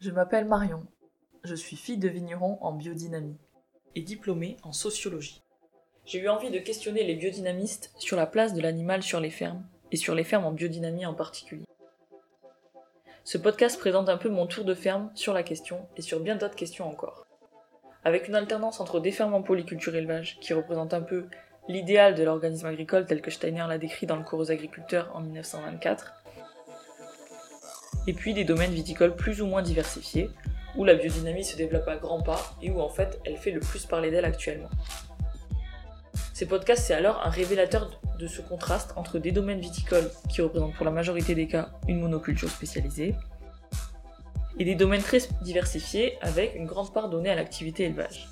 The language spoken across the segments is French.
Je m'appelle Marion. Je suis fille de vigneron en biodynamie et diplômée en sociologie. J'ai eu envie de questionner les biodynamistes sur la place de l'animal sur les fermes et sur les fermes en biodynamie en particulier. Ce podcast présente un peu mon tour de ferme sur la question et sur bien d'autres questions encore. Avec une alternance entre des fermes en polyculture élevage qui représentent un peu l'idéal de l'organisme agricole tel que Steiner l'a décrit dans le cours aux agriculteurs en 1924, et puis des domaines viticoles plus ou moins diversifiés, où la biodynamie se développe à grands pas et où en fait elle fait le plus parler d'elle actuellement. Ces podcasts, c'est alors un révélateur de ce contraste entre des domaines viticoles qui représentent pour la majorité des cas une monoculture spécialisée, et des domaines très diversifiés avec une grande part donnée à l'activité élevage.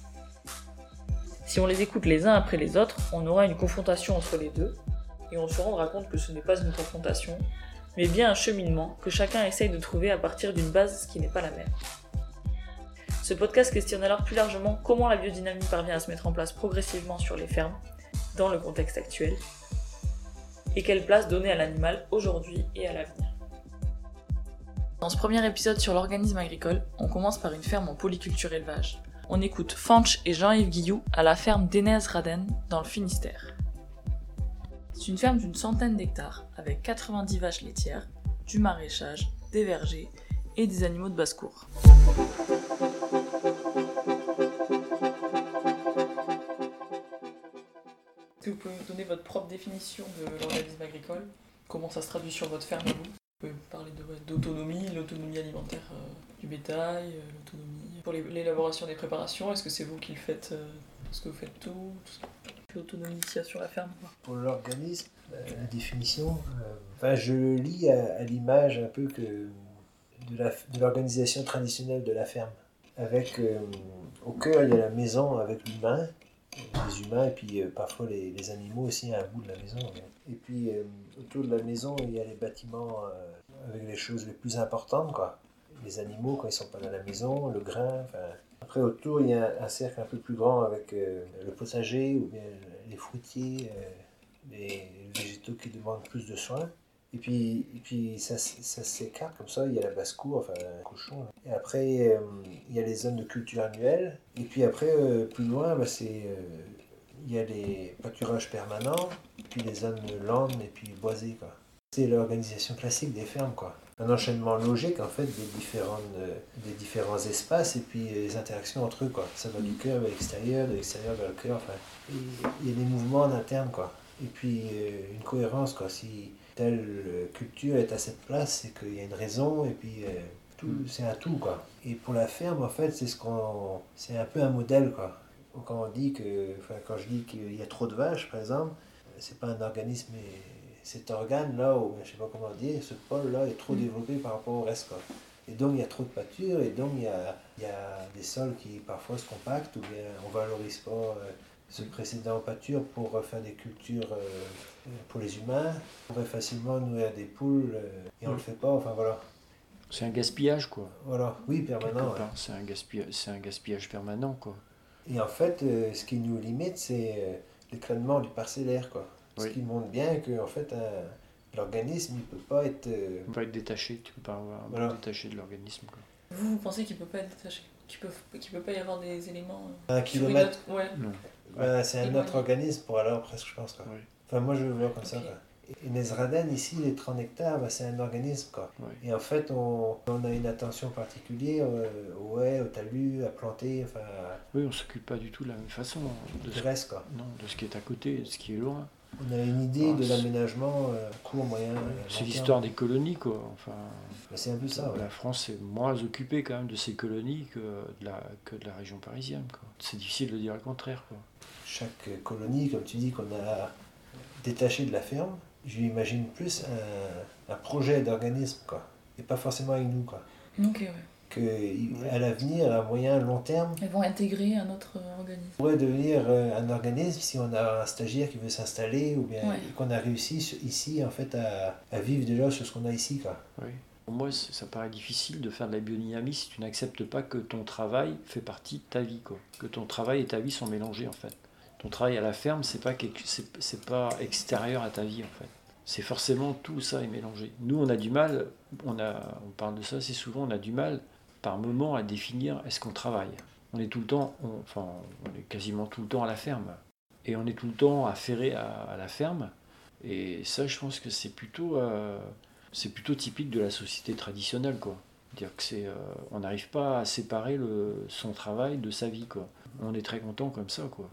Si on les écoute les uns après les autres, on aura une confrontation entre les deux, et on se rendra compte que ce n'est pas une confrontation, mais bien un cheminement que chacun essaye de trouver à partir d'une base qui n'est pas la même. Ce podcast questionne alors plus largement comment la biodynamie parvient à se mettre en place progressivement sur les fermes, dans le contexte actuel, et quelle place donner à l'animal aujourd'hui et à l'avenir. Dans ce premier épisode sur l'organisme agricole, on commence par une ferme en polyculture élevage. On écoute Fanch et Jean-Yves Guillou à la ferme d'Enez-Raden dans le Finistère. C'est une ferme d'une centaine d'hectares avec 90 vaches laitières, du maraîchage, des vergers et des animaux de basse-cour. Est-ce que vous pouvez me donner votre propre définition de l'organisme agricole? Comment ça se traduit sur votre ferme vous? Vous pouvez parler d'autonomie, l'autonomie alimentaire euh, du bétail, euh, l'autonomie pour l'élaboration des préparations. Est-ce que c'est vous qui le faites euh, Est-ce que vous faites tout, L'autonomie sur la ferme. Pour l'organisme, euh, la définition, euh, enfin, je lis à, l'image un peu que de l'organisation traditionnelle de la ferme. Avec euh, au cœur, il y a la maison avec l'humain, les humains, et puis parfois les, animaux aussi à un bout de la maison. Et puis autour de la maison, il y a les bâtiments avec les choses les plus importantes, quoi. Les animaux quand ils sont pas dans la maison, le grain, enfin, après, autour, il y a un cercle un peu plus grand avec euh, le potager ou bien les fruitiers, euh, les végétaux qui demandent plus de soins. Et puis, et puis ça, ça s'écarte comme ça. Il y a la basse-cour, enfin, un cochon. Et après, euh, il y a les zones de culture annuelles. Et puis après, plus loin, bah, c'est, il y a les pâturages permanents, puis les zones landes et puis boisées. Quoi. C'est l'organisation classique des fermes. Quoi un enchaînement logique en fait des, différentes, euh, des différents espaces et puis les interactions entre eux quoi. Ça va du cœur vers l'extérieur, de l'extérieur vers le cœur. Enfin, il y a des mouvements en interne quoi. Et puis euh, une cohérence quoi. Si telle euh, culture est à cette place, c'est qu'il y a une raison et puis tout, c'est un tout quoi. Et pour la ferme en fait c'est ce qu'on, c'est un peu un modèle quoi. Quand on dit que, enfin quand je dis qu'il y a trop de vaches par exemple, c'est pas un organisme mais cet organe-là, ou je sais pas comment dire, ce pôle-là est trop Mm. développé par rapport au reste. Quoi. Et donc il y a trop de pâture, et donc il y a, il y a des sols qui parfois se compactent, ou bien on valorise pas euh, ce précédent pâture pour faire des cultures euh, pour les humains. On pourrait facilement nourrir des poules, euh, et on le fait pas, enfin voilà. C'est un gaspillage, quoi. Voilà, oui, permanent. ouais. C'est un, gaspillage, un gaspillage permanent, quoi. Et en fait, ce qui nous limite, c'est l'éclatement du parcellaire. Quoi. Ce Oui. qui montre bien que en fait, un- l'organisme, il peut pas être... euh, Tu peux pas être détaché, tu peux pas avoir un Voilà. détaché de l'organisme, quoi. Vous, vous pensez qu'il peut pas être détaché? Qu'il peut, qu'il peut pas y avoir des éléments euh, un kilomètre autre- Ouais. Non. Ben, c'est un autre organisme pour alors presque, je pense. Quoi. Oui. Enfin, moi, je le vois comme ça. Quoi. Et Nesraden, ici, les 30 hectares, ben, c'est un organisme. Quoi. Oui. Et en fait, on, on a une attention particulière euh, haies, aux talus, à planter, enfin, Oui, on s'occupe pas du tout de la même façon hein, de du ce, reste. Quoi. non, de ce qui est à côté, de ce qui est loin. On a une idée Ah, de l'aménagement euh, court, moyen. euh, C'est l'histoire des colonies, quoi. Enfin, Ben, c'est un peu ça. ouais. la France est moins occupée quand même de ses colonies que de la, que de la région parisienne, quoi. C'est difficile de dire le contraire, quoi. Chaque colonie, comme tu dis, qu'on a détaché de la ferme, je lui imagine plus un, un projet d'organisme, quoi. Et pas forcément avec nous, quoi. Ok, ouais. Que, il- à l'avenir, à moyen, long terme, Elles vont intégrer un autre organisme. pourrait devenir euh, un organisme si on a un stagiaire qui veut s'installer ou bien Ouais. qu'on a réussi ici en fait à, à vivre déjà sur ce qu'on a ici quoi. Oui. Pour moi, ça paraît difficile de faire de la biodynamie si tu n'acceptes pas que ton travail fait partie de ta vie, quoi. Que ton travail et ta vie sont mélangés, en fait. Ton travail à la ferme, c'est pas c'est pas extérieur à ta vie, en fait. C'est forcément tout ça est mélangé. Nous, on a du mal, on a, on parle de ça assez souvent, on a du mal par moment à définir est-ce qu'on travaille? On est tout le temps, enfin, on est quasiment tout le temps à la ferme. Et on est tout le temps affairé à, à la ferme. Et ça, je pense que c'est plutôt, euh, c'est plutôt typique de la société traditionnelle, quoi. Dire que c'est, euh, on n'arrive pas à séparer le, son travail de sa vie, quoi. On est très content comme ça, quoi.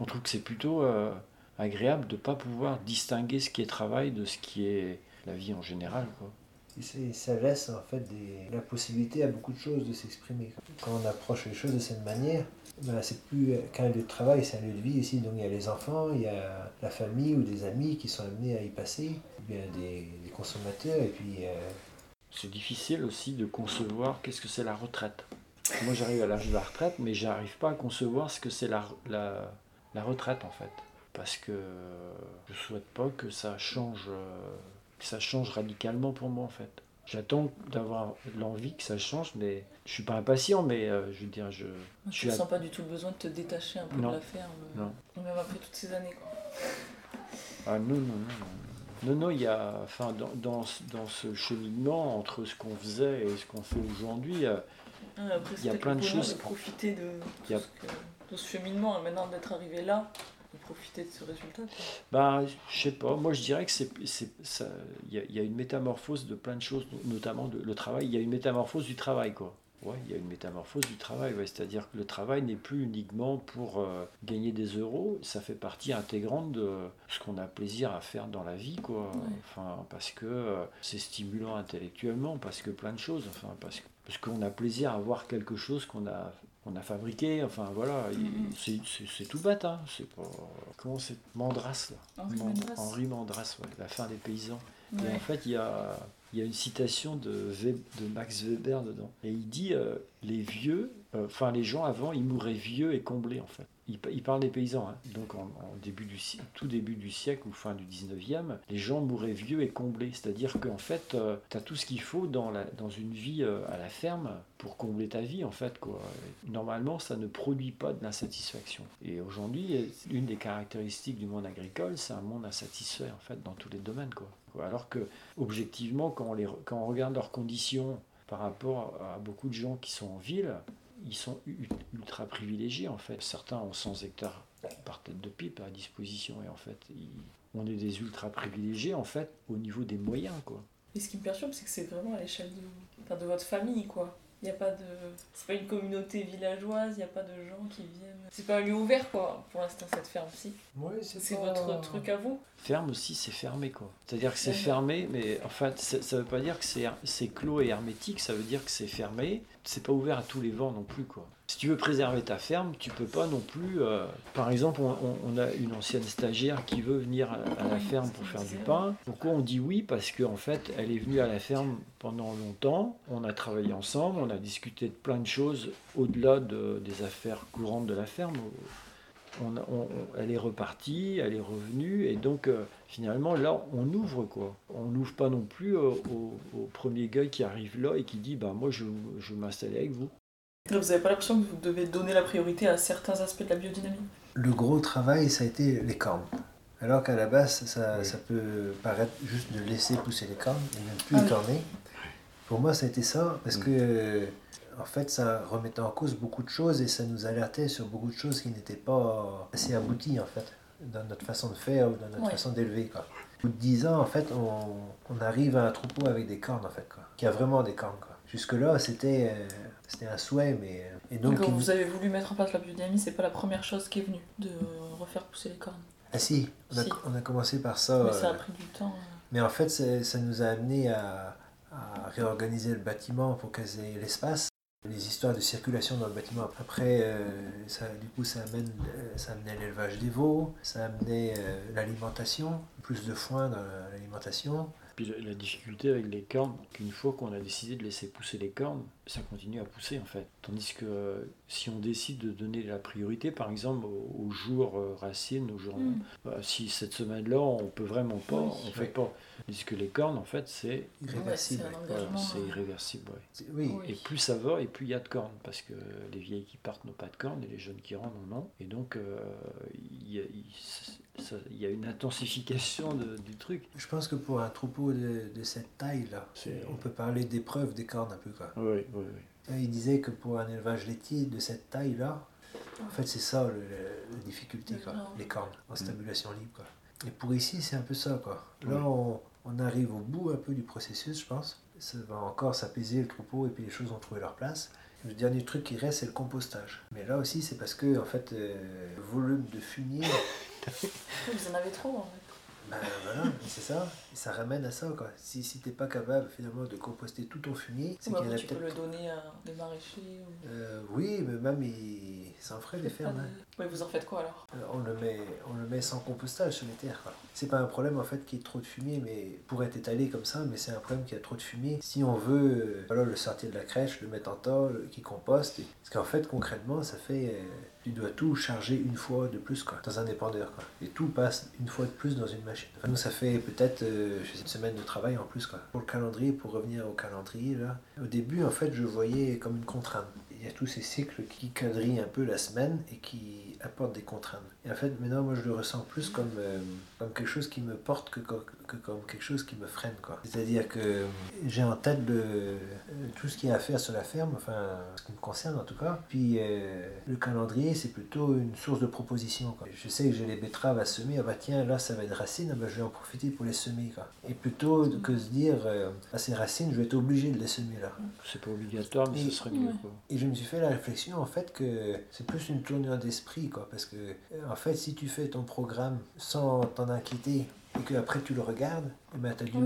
On trouve que c'est plutôt euh, agréable de ne pas pouvoir distinguer ce qui est travail de ce qui est la vie en général, quoi. Et ça laisse en fait la possibilité à beaucoup de choses de s'exprimer. Quand on approche les choses de cette manière, ben, c'est plus qu'un lieu de travail, c'est un lieu de vie ici. Donc il y a les enfants, il y a la famille ou des amis qui sont amenés à y passer, bien des, des consommateurs et puis. Euh... C'est difficile aussi de concevoir qu'est-ce que c'est la retraite. Moi j'arrive à l'âge de la retraite, mais j'arrive pas à concevoir ce que c'est la, la, retraite en fait. Parce que je souhaite pas que ça change, que ça change radicalement pour moi en fait. J'attends d'avoir l'envie que ça change, mais je suis pas impatient, mais euh, je veux dire, je. Je ne sens pas du tout le besoin de te détacher un peu non. de la ferme. Non. Même après toutes ces années, quoi. Ah non, non, non. Non, non, il y a, enfin, dans, dans, dans ce cheminement entre ce qu'on faisait et ce qu'on fait aujourd'hui, ah, après, il y a plein de choses. de profiter de, Il y a... ce que- de ce cheminement, et maintenant d'être arrivé là, de profiter de ce résultat. Ben, je sais pas, moi je dirais que c'est, il y, y a une métamorphose de plein de choses, notamment de- le travail. Il y a une métamorphose du travail, quoi. Ouais, il y a une métamorphose du travail, ouais. c'est-à-dire que le travail n'est plus uniquement pour euh, gagner des euros, ça fait partie intégrante de ce qu'on a plaisir à faire dans la vie, quoi. Ouais. Enfin, parce que euh, c'est stimulant intellectuellement, parce que plein de choses, enfin, parce, parce qu'on a plaisir à voir quelque chose qu'on a qu'on a fabriqué, enfin voilà, il- Mhm. c'est, tout bête, hein. c'est pas... Comment c'est Mandras, là Henri Man- Mandras. Henri Mandras, ouais, la fin des paysans. Et en fait, il y a, y a une citation de, de Max Weber dedans. Et il dit euh, les vieux, euh, enfin les gens avant, ils mouraient vieux et comblés en fait. Il, pa- il parle des paysans. hein. Donc en, début du, tout début du siècle ou fin du 19e, les gens mouraient vieux et comblés. C'est-à-dire qu'en fait, tu as tout ce qu'il faut dans, dans une vie euh, à la ferme pour combler ta vie en fait. Normalement, ça ne produit pas de l'insatisfaction. Et aujourd'hui, une des caractéristiques du monde agricole, c'est un monde insatisfait en fait dans tous les domaines. Quoi. Alors que objectivement, quand on regarde leurs conditions par rapport à beaucoup de gens qui sont en ville, ils sont ultra privilégiés en fait. Certains ont 100 hectares par tête de pipe à disposition et en fait, ils- on est des ultra privilégiés en fait au niveau des moyens quoi. Et ce qui me perturbe, c'est que c'est vraiment à l'échelle de, enfin, de votre famille, quoi. Il n'y a pas de. C'est pas une communauté villageoise, il n'y a pas de gens qui viennent. C'est pas un lieu ouvert, quoi, pour l'instant, cette ferme-ci. Oui, c'est C'est pas- votre truc à vous. Ferme aussi, c'est fermé quoi. C'est-à-dire que c'est fermé, mais en fait, ça ça veut pas dire que c'est c'est clos et hermétique, ça veut dire que c'est fermé. C'est pas ouvert à tous les vents non plus quoi. Si tu veux préserver ta ferme, tu peux pas non plus. euh, Par exemple, on, a une ancienne stagiaire qui veut venir à, à la ferme pour faire du pain. Pourquoi on dit oui? Parce qu'en fait, elle est venue à la ferme pendant longtemps. On a travaillé ensemble, on a discuté de plein de choses au-delà de- des affaires courantes de la ferme. On a- on- on- elle est repartie, elle est revenue, et donc euh, finalement là on ouvre quoi. On n'ouvre pas non plus euh, au, au premier gars qui arrive là et qui dit bah moi je, je veux m'installer avec vous. Vous n'avez pas l'impression que vous devez donner la priorité à certains aspects de la biodynamie? Le gros travail, ça a été les cornes. Alors qu'à la base, ça, Oui. ça peut paraître juste de laisser pousser les cornes et ne plus Ah les oui. corner. Pour moi, ça a été ça, parce Mm. que euh, en fait, ça remettait en cause beaucoup de choses et ça nous alertait sur beaucoup de choses qui n'étaient pas assez abouties, en fait, dans notre façon de faire ou dans notre Ouais. façon d'élever. quoi. Au bout de 10 ans, en fait, on, on arrive à un troupeau avec des cornes, en fait, quoi, qui a vraiment des cornes. Quoi. Jusque-là, c'était euh, c'était un souhait, mais... euh, Et donc, il- vous avez voulu mettre en place la biodynamie, c'est pas la première chose qui est venue, de refaire pousser les cornes. Ah si, on a, Si. on a commencé par ça. Mais ça euh, a pris du temps. euh. Mais en fait, ça nous a amené à, à réorganiser le bâtiment pour qu'elles aient l'espace. Les histoires de circulation dans le bâtiment. Après, euh, ça, du coup, ça, amène, euh, ça amenait l'élevage des veaux, ça amenait euh, l'alimentation, plus de foin dans la- l'alimentation. Puis la, la difficulté avec les cornes, qu'une fois qu'on a décidé de laisser pousser les cornes, ça continue à pousser en fait. Tandis que euh, si on décide de donner la priorité, par exemple au, au jour euh, racine, au jour, Mm. bah, si cette semaine-là on peut vraiment pas, Oui. on fait Oui. pas. Tandis que les cornes en fait c'est Irréversible. Ouais, c'est ouais. euh. irréversible. ouais. C'est- oui. Oui. Et plus ça va, et plus il y a de cornes, parce que les vieilles qui partent n'ont pas de cornes, et les jeunes qui rentrent en ont. Et donc, euh, il y a- y une intensification de- du truc. Je pense que pour un troupeau de, de cette taille-là, C'est- on peut parler d'épreuve des cornes un peu. Quoi. Oui, oui, oui. Et Il disait que pour un élevage laitier de cette taille-là, en fait, c'est ça le- le- la difficulté, quoi, les cornes en stabulation libre. Quoi. Et pour ici, c'est un peu ça. Quoi. Là, Oui. on, on arrive au bout un peu du processus, je pense. Ça va encore s'apaiser le troupeau et puis les choses vont trouver leur place. Le dernier truc qui reste, c'est le compostage. Mais là aussi, c'est parce que, en fait, euh, le volume de fumier, Vous en avez trop en fait. Ben voilà, c'est ça. Ça ramène à ça, quoi. Si, si t'es pas capable, finalement, de composter tout ton fumier, c'est Bah, qu'il y en a tu peux le donner à des maraîchers. Ou... Euh, oui, mais même, il... ça en ferait des fermes. hein. Mais vous en faites quoi alors? Euh, On le, met, on le met sans compostage sur les terres. quoi. C'est pas un problème en fait qu'il y ait trop de fumier, mais pour être étalé comme ça, mais c'est un problème qu'il y a trop de fumier. Si on veut euh, voilà, le sortir de la crèche, le mettre en tas, qu'il composte, et- parce qu'en fait concrètement ça fait, tu dois tout charger une fois de plus quoi, dans un dépendeur. Quoi. Et tout passe une fois de plus dans une machine. Nous ça fait peut-être euh, une semaine de travail en plus. Quoi. Pour le calendrier, pour revenir au calendrier, au début en fait je voyais comme une contrainte. Il y a tous ces cycles qui quadrillent un peu la semaine et qui apportent des contraintes. Et en fait, maintenant, moi, je le ressens plus comme, euh, comme quelque chose qui me porte que, co- que comme quelque chose qui me freine. quoi. C'est-à-dire que j'ai en tête le, euh, tout ce qu'il y a à faire sur la ferme, enfin, ce qui me concerne en tout cas. Puis euh, le calendrier, c'est plutôt une source de proposition. quoi. Je sais que j'ai les betteraves à semer, ah bah tiens, là, ça va être racine, ah bah, je vais en profiter pour les semer. Quoi. Et plutôt que se dire, euh, ah, c'est racine, je vais être obligé de les semer là. C'est pas obligatoire, mais Et- ce serait mieux. Quoi. Et je me suis fait la réflexion en fait que c'est plus une tournure d'esprit quoi parce que euh, en fait si tu fais ton programme sans t'en inquiéter et que après tu le regardes, eh ben, tu as du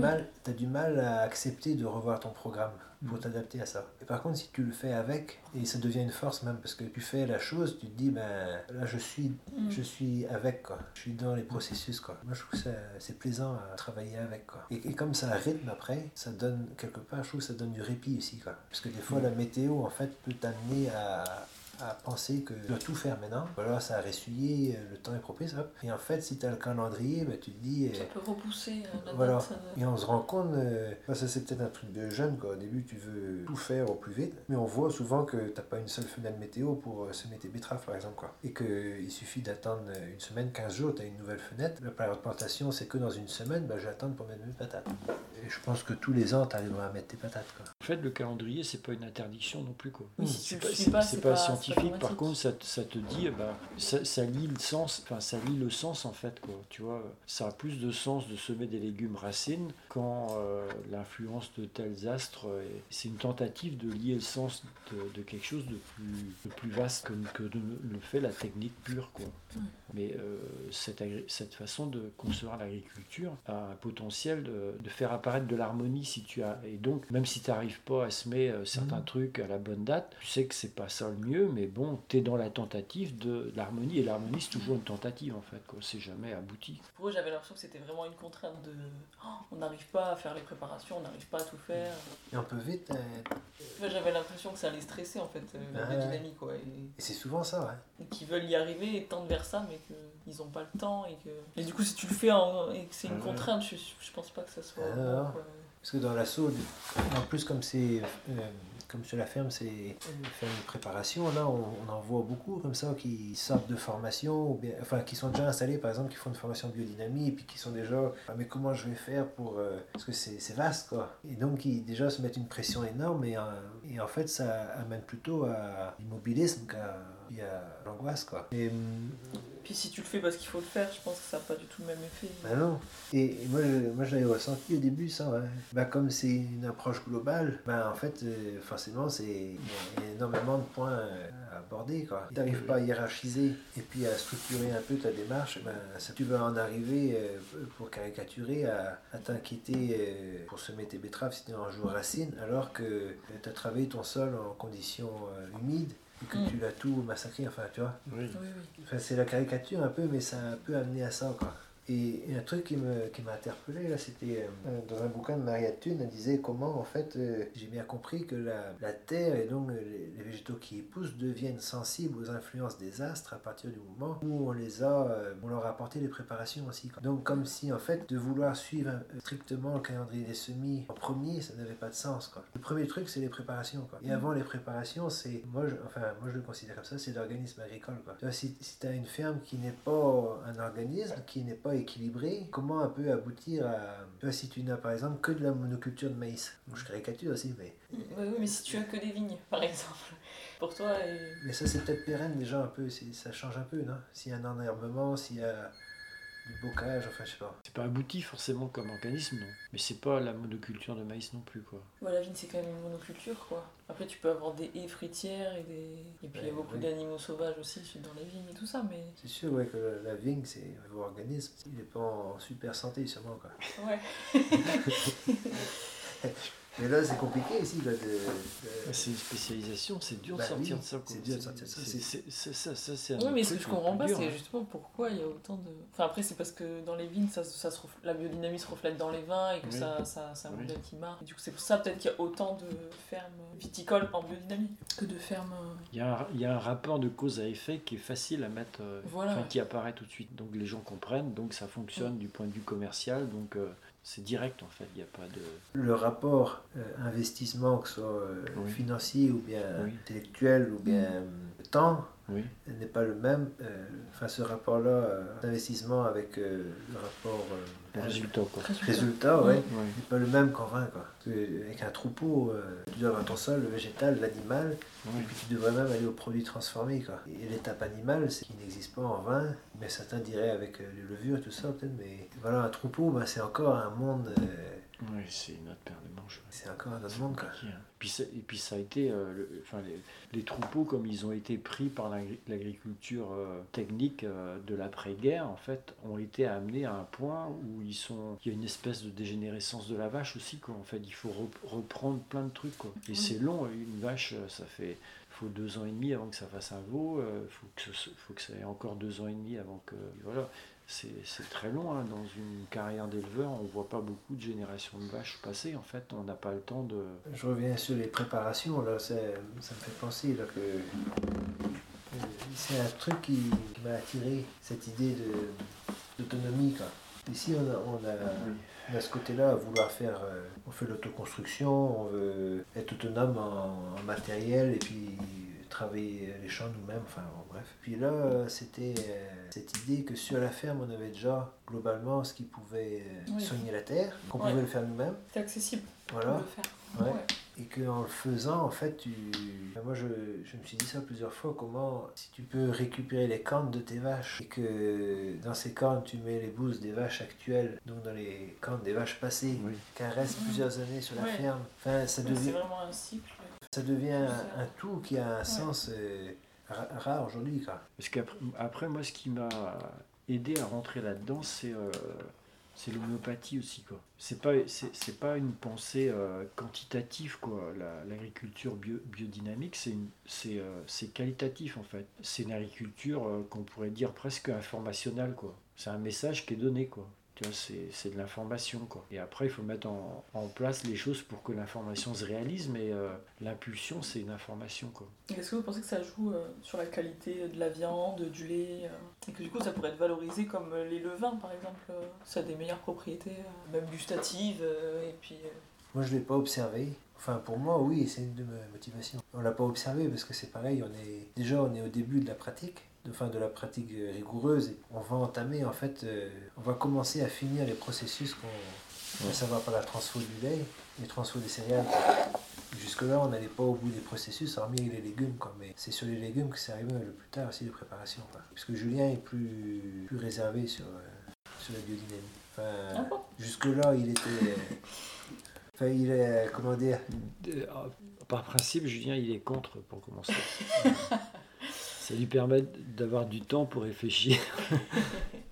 Oui. mal à accepter de revoir ton programme pour t'adapter à ça. Et par contre si tu le fais avec et ça devient une force même parce que tu fais la chose, tu te dis ben là je suis Mm. je suis avec quoi. Je suis dans les processus quoi. Moi je trouve que c'est plaisant à travailler avec quoi. Et, et comme ça rythme après, ça donne quelque part je trouve que ça donne du répit aussi quoi. Parce que des fois la météo en fait peut t'amener à à penser que tu dois tout faire maintenant. Voilà, ça a ressuyé, euh, le temps est propice, hop. Et en fait, si tu as le calendrier, ben, tu te dis, euh, Ça peut repousser euh, la voilà. date. euh, Et on se rend compte, euh, ça c'est peut-être un truc de jeune, quoi. Au début, tu veux tout faire au plus vite, mais on voit souvent que t'as pas une seule fenêtre météo pour euh, semer tes betteraves, par exemple, quoi. Et qu'il suffit d'attendre euh, une semaine, 15 jours, tu as une nouvelle fenêtre. La période de plantation, c'est que dans une semaine, ben, j'attends pour mettre mes patates. Et je pense que tous les ans, tu arriveras à mettre tes patates, quoi. En fait, le calendrier, c'est pas une interdiction non plus. Quoi. Oui, si tu le pas, pas scientifique. Par contre, ça, te- ça te dit, ben, ça, ça lie le sens. Enfin, ça lie le sens en fait. Quoi. Tu vois, ça a plus de sens de semer des légumes racines quand euh, l'influence de tels astres. est- C'est une tentative de lier le sens de, de quelque chose de plus, de plus vaste que, que de- le fait la technique pure. Quoi. Mais euh, cette, façon de concevoir l'agriculture a un potentiel de, de faire apparaître de l'harmonie si tu as. Et donc, même si tu n'arrives pas à semer euh, certains Mhm. trucs à la bonne date, tu sais que c'est pas ça le mieux, mais bon, tu es dans la tentative de l'harmonie. Et l'harmonie, c'est toujours une tentative en fait, quoi. C'est jamais abouti. Pour eux, j'avais l'impression que c'était vraiment une contrainte de. Oh, on n'arrive pas à faire les préparations, on n'arrive pas à tout faire. Et on peut vite. euh, j'avais l'impression que ça allait stresser en fait, euh, la biodynamie quoi. Et, Et c'est souvent ça, ouais. et qu'ils veulent y arriver et tendent vers ça, mais qu'ils n'ont pas le temps. Et, que... et du coup, si tu le fais en- et que c'est une Ouais. contrainte, je, je pense pas que ça soit. Ah, bon, quoi. Parce que dans l'assaut, en plus comme c'est euh, comme sur la ferme, c'est euh, faire une préparation, là on, en voit beaucoup comme ça qui sortent de formation, ou bien, enfin qui sont déjà installés par exemple, qui font une formation biodynamie et puis qui sont déjà ah, mais comment je vais faire pour euh, parce que c'est vaste quoi. Et donc qui déjà se mettent une pression énorme et, et en fait ça amène plutôt à l'immobilisme qu'à puis à l'angoisse quoi. Et, hum, Puis si tu le fais parce qu'il faut le faire, je pense que ça n'a pas du tout le même effet. ben non. Et, et moi, je, moi, je l'avais ressenti au début, ça. Ouais. Ben, comme c'est une approche globale, ben, en fait, euh, forcément, c'est il y a énormément de points euh, à aborder. Tu n'arrives pas à hiérarchiser et puis à structurer un peu ta démarche. Ben, ça, tu vas en arriver, euh, pour caricaturer, à, à t'inquiéter euh, pour semer tes betteraves si tu es en jour racine, alors que tu as travaillé ton sol en conditions euh, humides et que Mm. tu l'as tout massacré. Enfin, tu vois. Oui. Oui, oui. Enfin, c'est la caricature un peu, mais ça peut amener à ça, quoi. Et, un truc qui me qui m'a interpellé là, c'était euh, dans un bouquin de Maria Thune, elle disait comment en fait euh, j'ai bien compris que la, la terre et donc les, végétaux qui y poussent deviennent sensibles aux influences des astres à partir du moment où on les a, euh, on leur a apporté les préparations aussi. Donc comme si en fait de vouloir suivre euh, strictement le calendrier des semis en premier, ça n'avait pas de sens. Quoi. Le premier truc c'est les préparations. Quoi. Et avant les préparations, c'est moi, je, enfin moi je le considère comme ça, c'est l'organisme agricole. Quoi. Tu vois, si, si tu as une ferme qui n'est pas un organisme, qui n'est pas équilibré, comment elle peut aboutir à... Tu vois, si tu n'as par exemple que de la monoculture de maïs, Donc, je caricature aussi, mais, Oui, oui, mais si tu as que des vignes, par exemple, pour toi, et- mais ça c'est peut-être pérenne déjà un peu, ça change un peu, non? S'il y a un enherbement, s'il y a du bocage, enfin je sais pas. C'est pas abouti forcément comme organisme, non. Mais c'est pas la monoculture de maïs non plus, quoi. Ouais, la vigne, c'est quand même une monoculture, quoi. Après, tu peux avoir des haies fruitières et des... Et puis, il y a beaucoup oui. d'animaux sauvages aussi dans les vignes et tout ça, mais... C'est sûr ouais, que la vigne c'est un organisme, il n'est pas en super santé sûrement. Quoi. Ouais. Mais là c'est compliqué ici là, de, de- C'est une spécialisation, c'est dur Bah de sortir oui, de ça. c'est dur de sortir de ça, C'est- c'est Oui, mais ce que je comprends pas, c'est hein. justement pourquoi il y a autant de. Enfin, après, c'est parce que dans les vignes, ça, ça se refl- la biodynamie se reflète dans les vins et que Oui. ça, ça, ça Oui. qui marque. Et du coup, c'est pour ça peut-être qu'il y a autant de fermes viticoles en biodynamie que de fermes. euh, Il y, a un, il y a un rapport de cause à effet qui est facile à mettre, euh, Voilà. enfin, qui apparaît tout de suite. Donc les gens comprennent, donc ça fonctionne du point de vue commercial, donc euh, c'est direct en fait. Il n'y a pas de. le rapport euh, investissement, que ce soit euh, Oui. financier ou bien Oui. intellectuel ou bien euh, temps, Oui. n'est pas le même. euh, Enfin, ce rapport-là euh, d'investissement avec euh, le rapport euh, Le résultat quoi. résultat, ouais, Ouais. n'est pas le même qu'en vin. Quoi. Parce que avec un troupeau, euh, tu dois avoir ton sol, le végétal, l'animal, Ouais. et puis tu devrais même aller aux produits transformés. Quoi. Et l'étape animale, c'est qui n'existe pas en vin, mais certains diraient avec euh, les levures et tout ça, peut-être. Mais voilà, un troupeau, ben, c'est encore un monde. euh, Ouais, c'est une autre paire de manches. ouais. c'est encore un autre monde. Quoi. Qui, hein. Puis ça- et puis ça a été, euh, le- enfin, les, les troupeaux comme ils ont été pris par l'agri- l'agriculture euh, technique euh, de l'après-guerre, en fait, ont été amenés à un point où ils sont, il y a une espèce de dégénérescence de la vache aussi, quoi. En fait, il faut rep- reprendre plein de trucs, quoi. Et Oui. c'est long, une vache, ça fait, faut deux ans et demi avant que ça fasse un veau, euh, faut que ce- faut que ça ait encore deux ans et demi avant que, voilà. C'est très long, hein. dans une carrière d'éleveur, on voit pas beaucoup de générations de vaches passer, en fait, on n'a pas le temps de... Je reviens sur les préparations, là, ça me fait penser là, que euh, c'est un truc qui, m'a attiré, cette idée d'autonomie. Ici, on a, on a, on a ce côté-là à vouloir faire, euh, on fait l'autoconstruction, on veut être autonome en, en matériel et puis travailler les champs nous-mêmes, enfin bon, bref. Puis là, euh, c'était euh, cette idée que sur la ferme, on avait déjà globalement ce qui pouvait euh, Oui. soigner la terre, qu'on Ouais. pouvait le faire nous-mêmes. C'est accessible Voilà. le faire. Ouais. Et qu'en le faisant, en fait, tu... Moi, je, je me suis dit ça plusieurs fois, comment, si tu peux récupérer les cornes de tes vaches, et que dans ces cornes, tu mets les bouses des vaches actuelles, donc dans les cornes des vaches passées, Oui. qu'elles restent plusieurs années sur la Ouais. ferme, enfin, ça Ouais, C'est devient, vraiment un cycle. Ça devient un, un tout qui a un sens ra- rare aujourd'hui, quoi. Parce qu'après, après, moi, ce qui m'a aidé à rentrer là-dedans, c'est euh, c'est l'homéopathie aussi. quoi. C'est pas, c'est, c'est pas une pensée euh, quantitative, quoi. La- l'agriculture bio- biodynamique, c'est, une- c'est, euh, c'est qualitatif, en fait. C'est une agriculture euh, qu'on pourrait dire presque informationnelle, quoi. C'est un message qui est donné, quoi. Tu vois, c'est, c'est de l'information, quoi. Et après, il faut mettre en, en place les choses pour que l'information se réalise, mais euh, l'impulsion, c'est une information, quoi. Et Est-ce que vous pensez que ça joue euh, sur la qualité de la viande, du lait euh, Et que du coup ça pourrait être valorisé comme les levains par exemple euh, Ça a des meilleures propriétés, euh, même gustatives, euh, et puis. euh, Moi, je ne l'ai pas observé. Enfin, pour moi, oui, c'est une de mes motivations. On ne l'a pas observé parce que c'est pareil, on est déjà on est au début de la pratique, de, enfin, de la pratique rigoureuse. Et on va entamer, en fait, euh, on va commencer à finir les processus qu'on, à savoir par la transfo du lait et transfo des céréales. Jusque-là, on n'allait pas au bout des processus, hormis les légumes. Quoi. Mais c'est sur les légumes que c'est arrivé le plus tard aussi, les préparations. Quoi. Puisque Julien est plus, plus réservé sur, euh, sur la biodynamie. Enfin, Ah bon? jusque-là, il était... euh, Enfin, il est, comment dire, Euh, Par principe, Julien, il est contre pour commencer. Ça lui permet d'avoir du temps pour réfléchir.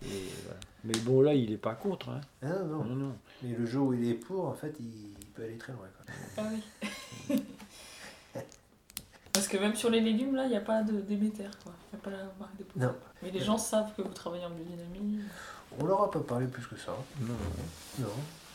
Et voilà. Mais bon, là, il n'est pas contre. Hein. ah non, non, Non, non. mais le jour où il est pour, en fait, il, il peut aller très loin. Quoi. Ah oui. Parce que même sur les légumes là, il n'y a pas de d'émetteur quoi. Il n'y a pas la marque des pots. Non. Mais les gens savent que vous travaillez en biodynamie. On leur a pas parlé plus que ça. Non. Non.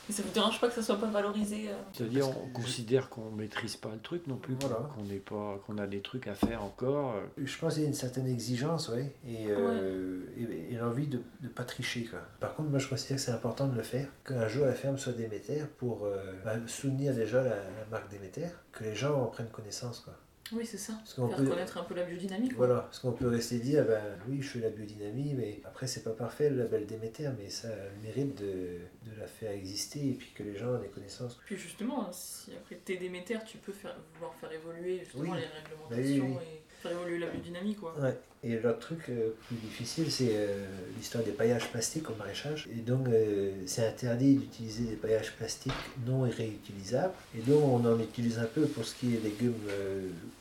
Et ça vous dérange pas que ça soit pas valorisé euh C'est-à-dire, que on considère qu'on maîtrise pas le truc non plus. Voilà. qu'on n'est pas, qu'on a des trucs à faire encore. euh. Je pense qu'il y a une certaine exigence, oui, et, euh, et, et l'envie de ne pas tricher. Quoi. Par contre, moi je considère que c'est important de le faire, qu'un jour la ferme soit Déméter pour euh, bah, soutenir déjà la, la marque Déméter, que les gens en prennent connaissance. Quoi. Oui, c'est ça. Parce qu'on Faire peut, connaître un peu la biodynamie. quoi. voilà, parce qu'on peut rester dire, ben, oui, je fais la biodynamie, mais après c'est pas parfait le label Déméter, mais ça a le mérite de, de la faire exister et puis que les gens en aient connaissance. Puis justement, si après t'es Déméter, tu peux faire, vouloir faire évoluer justement Oui. les Bah réglementations oui, oui. et évoluer la biodynamie. Quoi. Ouais. Et l'autre truc euh, plus difficile, c'est euh, l'histoire des paillages plastiques au maraîchage. Et donc, euh, c'est interdit d'utiliser des paillages plastiques non réutilisables. Et donc, on en utilise un peu pour ce qui est légumes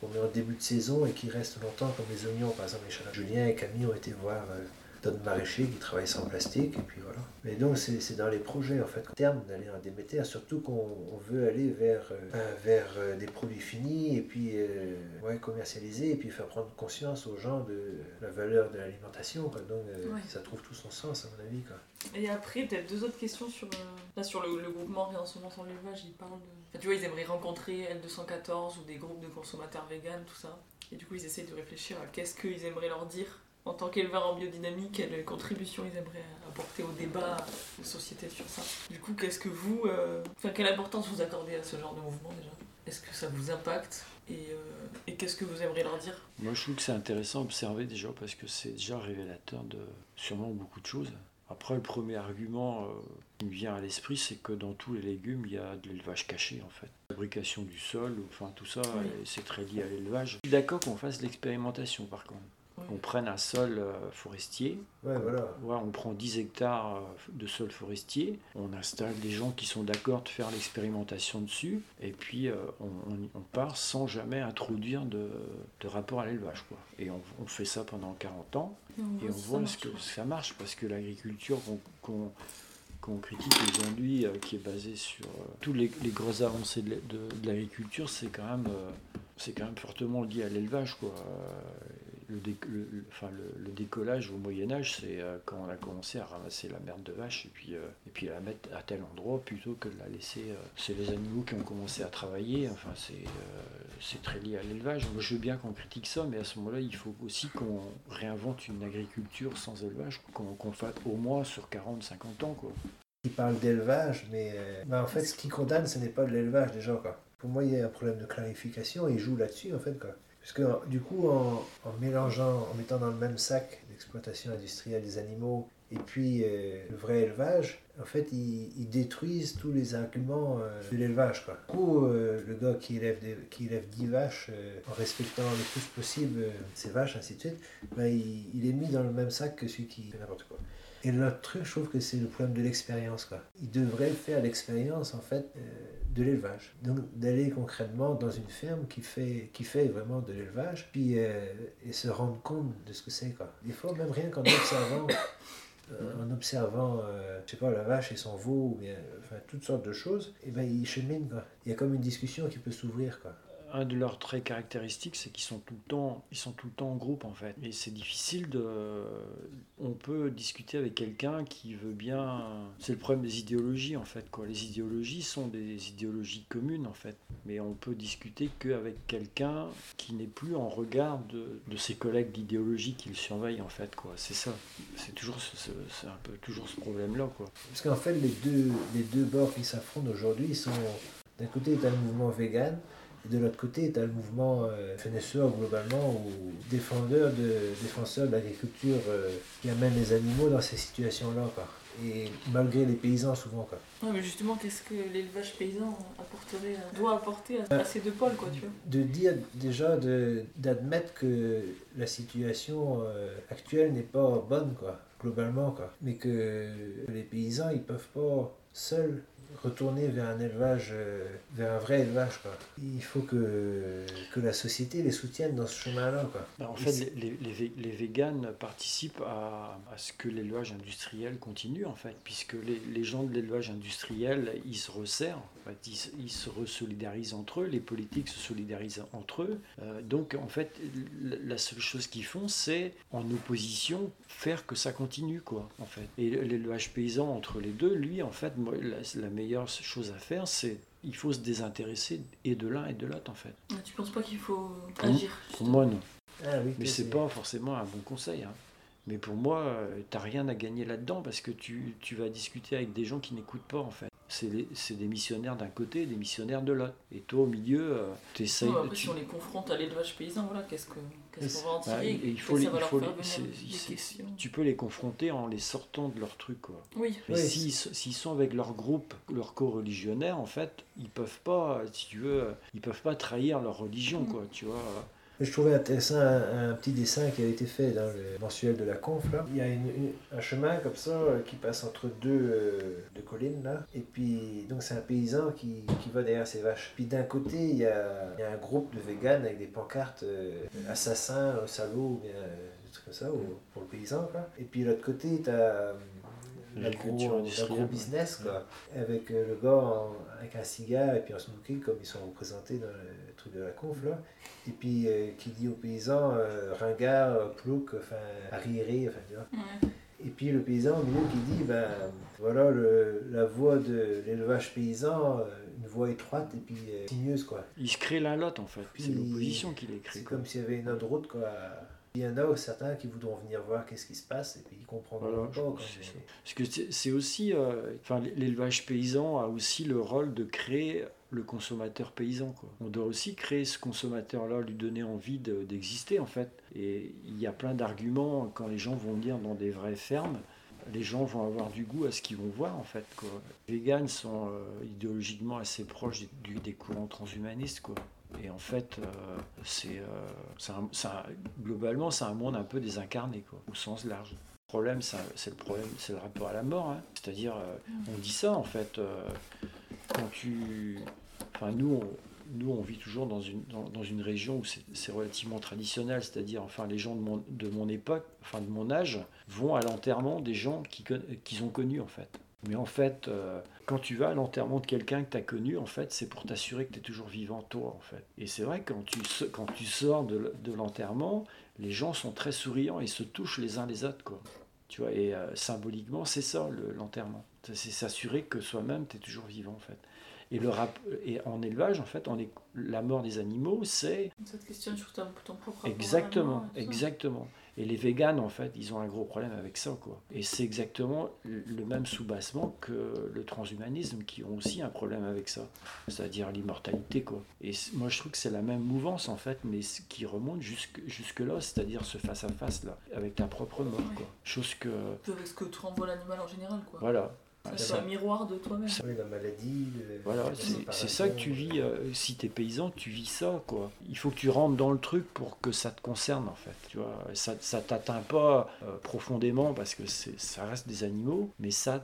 qu'on met en début de saison et qui restent longtemps, comme les oignons, par exemple, les. Julien et Camille ont été voir d'autres maraîchers qui travaillent sans plastique, et puis voilà. Mais donc, c'est dans les projets, en fait, terme, d'aller en Déméter, surtout qu'on on veut aller vers, euh, vers euh, des produits finis, et puis euh, ouais, commercialiser, et puis faire prendre conscience aux gens de la valeur de l'alimentation. Donc, Ouais. ça trouve tout son sens, à mon avis, quoi. Et après, peut-être deux autres questions sur, là, sur le, le groupement Réenseignement sans l'élevage. Ils parlent de. Enfin, tu vois, ils aimeraient rencontrer L214 ou des groupes de consommateurs véganes, tout ça. Et du coup, ils essayent de réfléchir à qu'est-ce qu'ils aimeraient leur dire en tant qu'éleveurs en biodynamie, quelle contribution ils aimeraient apporter au débat, aux sociétés sur ça? Du coup, qu'est-ce que vous. euh, Enfin, quelle importance vous accordez à ce genre de mouvement déjà? Est-ce que ça vous impacte? Et, euh, et qu'est-ce que vous aimeriez leur dire? Moi, je trouve que c'est intéressant à observer déjà parce que c'est déjà révélateur de sûrement beaucoup de choses. Après, le premier argument euh, qui me vient à l'esprit, c'est que dans tous les légumes, il y a de l'élevage caché en fait. La fabrication du sol, enfin tout ça, Oui. c'est très lié à l'élevage. Je suis d'accord qu'on fasse l'expérimentation par contre. Oui. On prenne un sol euh, forestier, Ouais, voilà. Ouais, on prend 10 hectares euh, de sol forestier, on installe des gens qui sont d'accord de faire l'expérimentation dessus, et puis euh, on, on- on part sans jamais introduire de, de rapport à l'élevage. quoi. Et on, on fait ça pendant 40 ans, et on voit ce que ça marche, parce que l'agriculture qu'on qu'on- qu'on critique aujourd'hui, euh, qui est basée sur euh, tous les, les grosses avancées de, l- de- de l'agriculture, c'est quand même euh, c'est quand même fortement lié à l'élevage. quoi. Le, décollage au Moyen Âge, c'est euh, quand on a commencé à ramasser la merde de vache et puis, euh, et puis la mettre à tel endroit plutôt que de la laisser. euh, c'est les animaux qui ont commencé à travailler. Enfin, c'est euh, très lié à l'élevage. Je veux bien qu'on critique ça, mais à ce moment-là, il faut aussi qu'on réinvente une agriculture sans élevage, qu'on fasse au moins sur 40-50 ans. Quoi. Ils parlent d'élevage, mais bah, en fait, ce qu'ils condamnent, ce n'est pas de l'élevage déjà. Quoi. Pour moi, il y a un problème de clarification et ils jouent là-dessus, en fait. Quoi. Parce que, du coup, en, mélangeant, en mettant dans le même sac l'exploitation industrielle des animaux et puis euh, le vrai élevage, en fait, ils, détruisent tous les arguments euh, de l'élevage. Du coup, euh, le gars qui élève, qui élève 10 vaches en respectant le plus possible ses vaches, ainsi de suite, ben, il, est mis dans le même sac que celui qui fait n'importe quoi. Et l'autre truc, je trouve que c'est le problème de l'expérience. Il devrait faire l'expérience, en fait, de l'élevage. Donc, d'aller concrètement dans une ferme qui fait, qui fait vraiment de l'élevage, puis euh, et se rendre compte de ce que c'est. Des fois, même rien qu'en observant, euh, en observant, euh, je sais pas, la vache et son veau, ou bien, toutes sortes de choses, et ben, il chemine. Quoi. Il y a comme une discussion qui peut s'ouvrir. Un de leurs traits caractéristiques, c'est qu'ils sont tout le temps, ils sont tout le temps en groupe en fait. Et c'est difficile de, on peut discuter avec quelqu'un qui veut bien. C'est le problème des idéologies en fait. Les idéologies sont des idéologies communes en fait, mais on peut discuter qu'avec quelqu'un qui n'est plus en regard de, ses collègues d'idéologie qui le surveillent en fait. C'est ça. C'est toujours, un peu toujours ce problème là. Parce qu'en fait, les deux, les deux bords qui s'affrontent aujourd'hui, sont d'un côté, tu as le mouvement vegan, et de l'autre côté, tu as le mouvement euh, finesseur globalement, ou défendeur de, défenseur de l'agriculture euh, qui amène les animaux dans ces situations-là. quoi. Et malgré les paysans, souvent. Quoi. Ouais, mais justement, qu'est-ce que l'élevage paysan apporterait, à- doit apporter à, à ces deux pôles, quoi, tu vois? De dire déjà, de- d'admettre que la situation euh, actuelle n'est pas bonne, quoi, globalement, quoi. mais que les paysans, ils peuvent pas seuls retourner vers un élevage, euh, vers un vrai élevage. Quoi. Il faut que, que la société les soutienne dans ce chemin-là. Quoi. Ben, en fait, les, les, les, véganes participent à, à ce que l'élevage industriel continue, en fait, puisque les, les gens de l'élevage industriel, ils se resserrent, en fait, ils, ils, se resolidarisent entre eux, les politiques se solidarisent entre eux. Euh, donc, en fait, la seule chose qu'ils font, c'est, en opposition, faire que ça continue, quoi, en fait. Et l'élevage paysan entre les deux, lui, en fait, la, la meilleure chose à faire, c'est il faut se désintéresser et de l'un et de l'autre en fait. Tu penses pas qu'il faut agir Pour moi non. Ah, oui, Mais c'est pas forcément un bon conseil. Hein. Mais pour moi, tu n'as rien à gagner là-dedans parce que tu, tu, vas discuter avec des gens qui n'écoutent pas en fait c'est des missionnaires d'un côté et des missionnaires de l'autre. Et toi, au milieu, euh, tu essayes. après, tu... si on les confronte à l'élevage paysan, voilà, qu'est-ce qu'on qu va en tirer bah, il faut, les, il faut Tu peux les confronter en les sortant de leur truc. Quoi. Oui. Mais s'ils sont avec leur groupe, leur co-religionnaire, en fait, ils peuvent pas, si tu veux, ils peuvent pas trahir leur religion, mm. quoi, tu vois. Je trouvais intéressant un, petit dessin qui a été fait dans le mensuel de la conf. Là. Il y a une, un chemin comme ça euh, qui passe entre deux, euh, deux collines. Là. Et puis, donc c'est un paysan qui, qui, va derrière ses vaches. Puis d'un côté, il y, a, il y, a, un groupe de véganes avec des pancartes euh, assassins, salauds, ou bien des trucs comme ça, pour le paysan. Quoi. Et puis de l'autre côté, tu as l'agro business quoi, avec le gars avec un cigare et puis un smoking comme ils sont représentés dans le truc de la conf là et puis euh, qui dit aux paysans euh, ringard, plouc, enfin arriéré, enfin tu vois. Et puis le paysan au milieu qui dit ben voilà le, la voie de l'élevage paysan, euh, une voie étroite et puis sinueuse quoi. Il se crée l'un l'autre en fait, c'est l'opposition qui les crée. C'est comme s'il y avait une autre route quoi. Il y en a certains qui voudront venir voir qu'est-ce qui se passe et puis ils comprendront pas. Parce que c'est aussi, enfin l'élevage paysan a aussi le rôle de créer le consommateur paysan. Quoi. On doit aussi créer ce consommateur-là, lui donner envie d'exister en fait. Et il y a plein d'arguments quand les gens vont venir dans des vraies fermes. Les gens vont avoir du goût à ce qu'ils vont voir en fait. Quoi. Les véganes sont euh, idéologiquement assez proches du, des courants transhumanistes. Quoi. Et en fait, euh, c'est, euh, globalement, c'est un monde un peu désincarné, quoi, au sens large. Problème, c'est le problème, c'est le rapport à la mort. Hein. C'est-à-dire, on dit ça en fait, quand tu, Enfin, nous, on, nous, on vit toujours dans une, dans, dans une région où c'est relativement traditionnel, c'est-à-dire, enfin, les gens de mon, de mon époque, enfin, de mon âge, vont à l'enterrement des gens qu'ils qui ont connus, en fait. Mais en fait, euh, quand tu vas à l'enterrement de quelqu'un que tu as connu, en fait, c'est pour t'assurer que tu es toujours vivant, toi, en fait. Et c'est vrai, quand tu, quand tu sors de, de l'enterrement, les gens sont très souriants et se touchent les uns les autres, quoi. Tu vois, et euh, symboliquement, c'est ça, l'enterrement. c'est s'assurer que soi-même, tu es toujours vivant, en fait. Et, le rap et en élevage, en fait, la mort des animaux, c'est... Ça te questionne sur ton, ton propre Exactement, exactement. Et les véganes, en fait, ils ont un gros problème avec ça, quoi. Et c'est exactement le même soubassement que le transhumanisme, qui ont aussi un problème avec ça, c'est-à-dire l'immortalité, quoi. Et moi, je trouve que c'est la même mouvance, en fait, mais qui remonte jusque, jusque là, c'est-à-dire ce face-à-face, là, avec ta propre mort, quoi. Chose que... Avec ce que te renvoie l'animal en général, quoi. Voilà, c'est un miroir de toi-même. la maladie. voilà, c'est ça que tu vis. Euh, si tu es paysan, tu vis ça. quoi. Il faut que tu rentres dans le truc pour que ça te concerne, en fait. Tu vois, ça ne t'atteint pas euh, profondément parce que ça reste des animaux, mais ça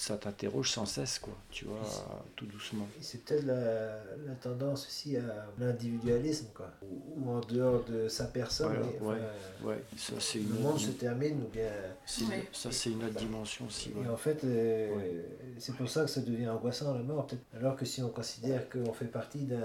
ça t'interroge sans cesse, quoi, tu vois, tout doucement. C'est peut-être la, la, tendance aussi à l'individualisme, quoi, ou, en dehors de sa personne. ouais, ça c'est Le monde se termine, ou bien. Ça c'est une autre dimension aussi. Et en fait, euh, c'est pour ça que ça devient angoissant la mort, peut-être. Alors que si on considère qu'on fait partie d'un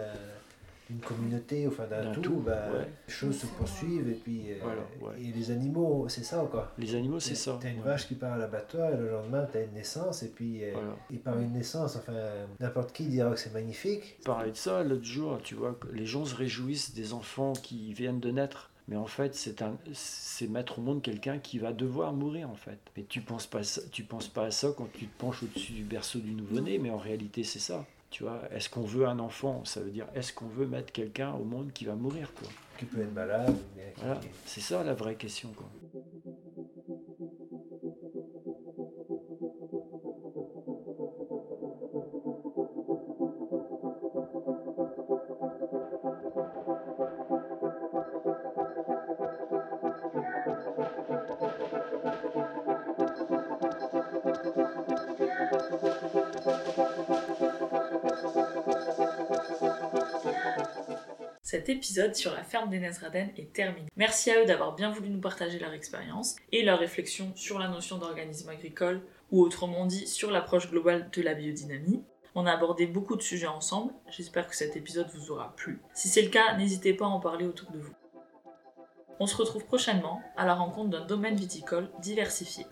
d'une communauté, enfin d'un tout, bah, les choses se poursuivent et puis euh, et les animaux, c'est ça quoi. Les animaux, c'est ça. T'as une vache qui part à l'abattoir et le lendemain t'as une naissance et puis euh, et par une naissance, enfin n'importe qui dira que c'est magnifique. Pareil de ça l'autre jour, tu vois, les gens se réjouissent des enfants qui viennent de naître. Mais en fait, c'est un, c'est mettre au monde quelqu'un qui va devoir mourir en fait. Mais tu penses pas, tu penses pas à ça quand tu te penches au-dessus du berceau du nouveau-né, mais en réalité c'est ça. Tu vois, est-ce qu'on veut un enfant? Ça veut dire, est-ce qu'on veut mettre quelqu'un au monde qui va mourir quoi? Qui peut être malade. Voilà, c'est ça la vraie question. Quoi. Cet épisode sur la ferme des Nesraden est terminé. Merci à eux d'avoir bien voulu nous partager leur expérience et leurs réflexions sur la notion d'organisme agricole, ou autrement dit sur l'approche globale de la biodynamie. On a abordé beaucoup de sujets ensemble, j'espère que cet épisode vous aura plu. Si c'est le cas, n'hésitez pas à en parler autour de vous. On se retrouve prochainement à la rencontre d'un domaine viticole diversifié.